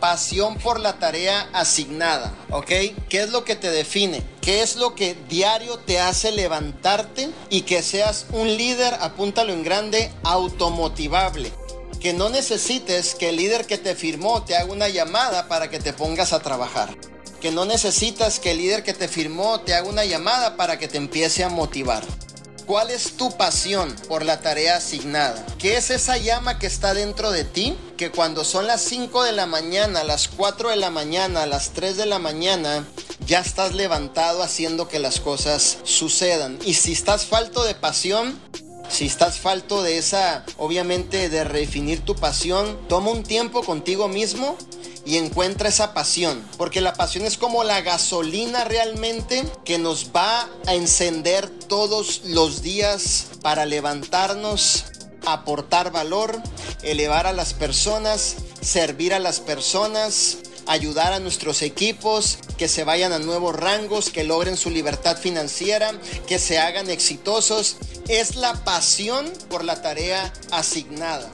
pasión por la tarea asignada, ¿ok? ¿Qué es lo que te define? ¿Qué es lo que diario te hace levantarte y que seas un líder, apúntalo en grande, automotivable? Que no necesites que el líder que te firmó te haga una llamada para que te pongas a trabajar. Que no necesitas que el líder que te firmó te haga una llamada para que te empiece a motivar. ¿Cuál es tu pasión por la tarea asignada? ¿Qué es esa llama que está dentro de ti? Que cuando son las 5 de la mañana, las 4 de la mañana, las 3 de la mañana, ya estás levantado haciendo que las cosas sucedan. Y si estás falto de pasión, si estás falto de esa, obviamente, de redefinir tu pasión, toma un tiempo contigo mismo y encuentra esa pasión. Porque la pasión es como la gasolina realmente que nos va a encender todos los días para levantarnos, aportar valor, elevar a las personas, servir a las personas, ayudar a nuestros equipos, que se vayan a nuevos rangos, que logren su libertad financiera, que se hagan exitosos. Es la pasión por la tarea asignada.